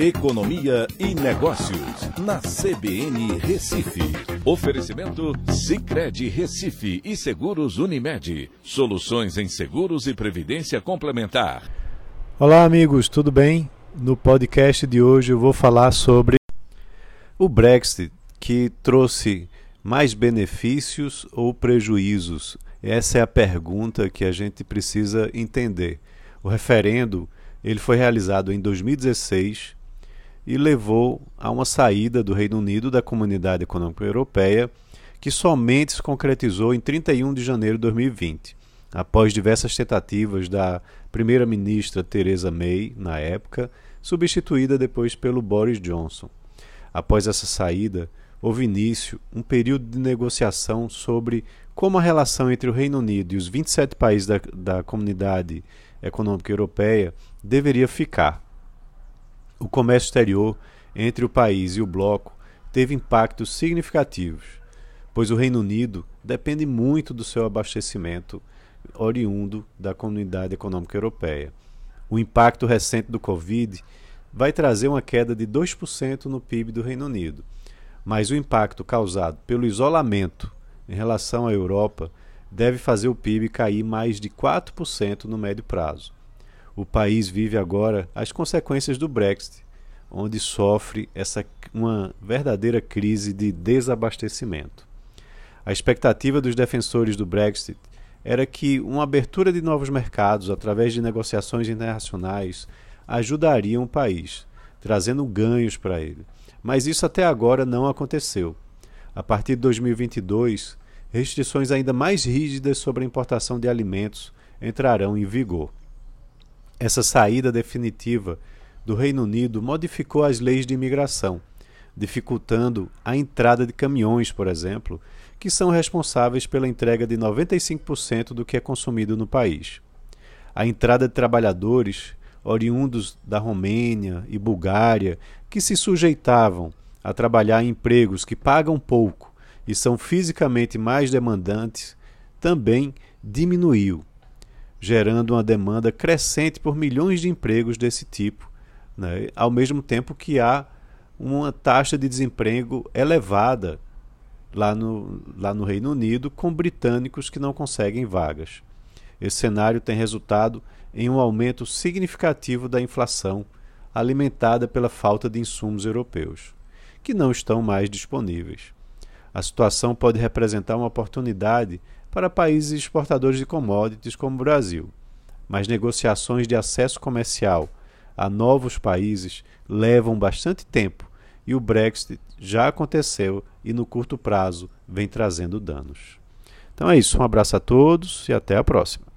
Economia e Negócios, na CBN Recife. Oferecimento Cicred Recife e Seguros Unimed. Soluções em seguros e previdência complementar. Olá, amigos, tudo bem? No podcast de hoje eu vou falar sobre o Brexit, que trouxe mais benefícios ou prejuízos? Essa é a pergunta que a gente precisa entender. O referendo ele foi realizado em 2016 e levou a uma saída do Reino Unido da Comunidade Econômica Europeia, que somente se concretizou em 31 de janeiro de 2020, após diversas tentativas da primeira-ministra Theresa May, na época, substituída depois pelo Boris Johnson. Após essa saída, houve início um período de negociação sobre como a relação entre o Reino Unido e os 27 países da, da Comunidade Econômica Europeia deveria ficar o comércio exterior entre o país e o bloco teve impactos significativos, pois o Reino Unido depende muito do seu abastecimento oriundo da Comunidade Econômica Europeia. O impacto recente do Covid vai trazer uma queda de 2% no PIB do Reino Unido, mas o impacto causado pelo isolamento em relação à Europa deve fazer o PIB cair mais de 4% no médio prazo. O país vive agora as consequências do Brexit, onde sofre essa uma verdadeira crise de desabastecimento. A expectativa dos defensores do Brexit era que uma abertura de novos mercados através de negociações internacionais ajudariam o país, trazendo ganhos para ele. Mas isso até agora não aconteceu. A partir de 2022, restrições ainda mais rígidas sobre a importação de alimentos entrarão em vigor. Essa saída definitiva do Reino Unido modificou as leis de imigração, dificultando a entrada de caminhões, por exemplo, que são responsáveis pela entrega de 95% do que é consumido no país. A entrada de trabalhadores oriundos da Romênia e Bulgária que se sujeitavam a trabalhar em empregos que pagam pouco e são fisicamente mais demandantes também diminuiu gerando uma demanda crescente por milhões de empregos desse tipo, né? ao mesmo tempo que há uma taxa de desemprego elevada lá no, lá no Reino Unido, com britânicos que não conseguem vagas. Esse cenário tem resultado em um aumento significativo da inflação, alimentada pela falta de insumos europeus, que não estão mais disponíveis. A situação pode representar uma oportunidade para países exportadores de commodities como o Brasil. Mas negociações de acesso comercial a novos países levam bastante tempo e o Brexit já aconteceu e no curto prazo vem trazendo danos. Então é isso, um abraço a todos e até a próxima.